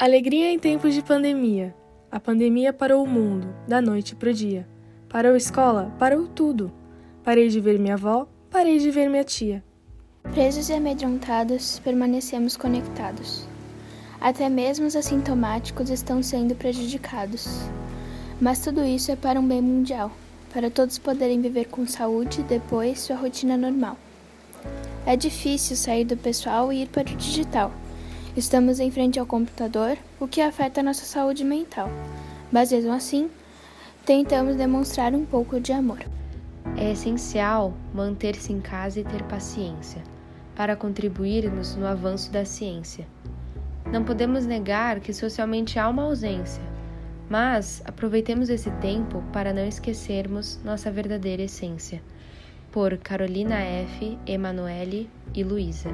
Alegria em tempos de pandemia. A pandemia parou o mundo, da noite pro dia. Parou a escola, parou tudo. Parei de ver minha avó, parei de ver minha tia. Presos e amedrontados, permanecemos conectados. Até mesmo os assintomáticos estão sendo prejudicados. Mas tudo isso é para um bem mundial, para todos poderem viver com saúde depois sua rotina normal. É difícil sair do pessoal e ir para o digital Estamos em frente ao computador, o que afeta nossa saúde mental. Mas mesmo assim, tentamos demonstrar um pouco de amor. É essencial manter-se em casa e ter paciência para contribuirmos no avanço da ciência. Não podemos negar que socialmente há uma ausência, mas aproveitemos esse tempo para não esquecermos nossa verdadeira essência. Por Carolina F., Emanuele e Luísa.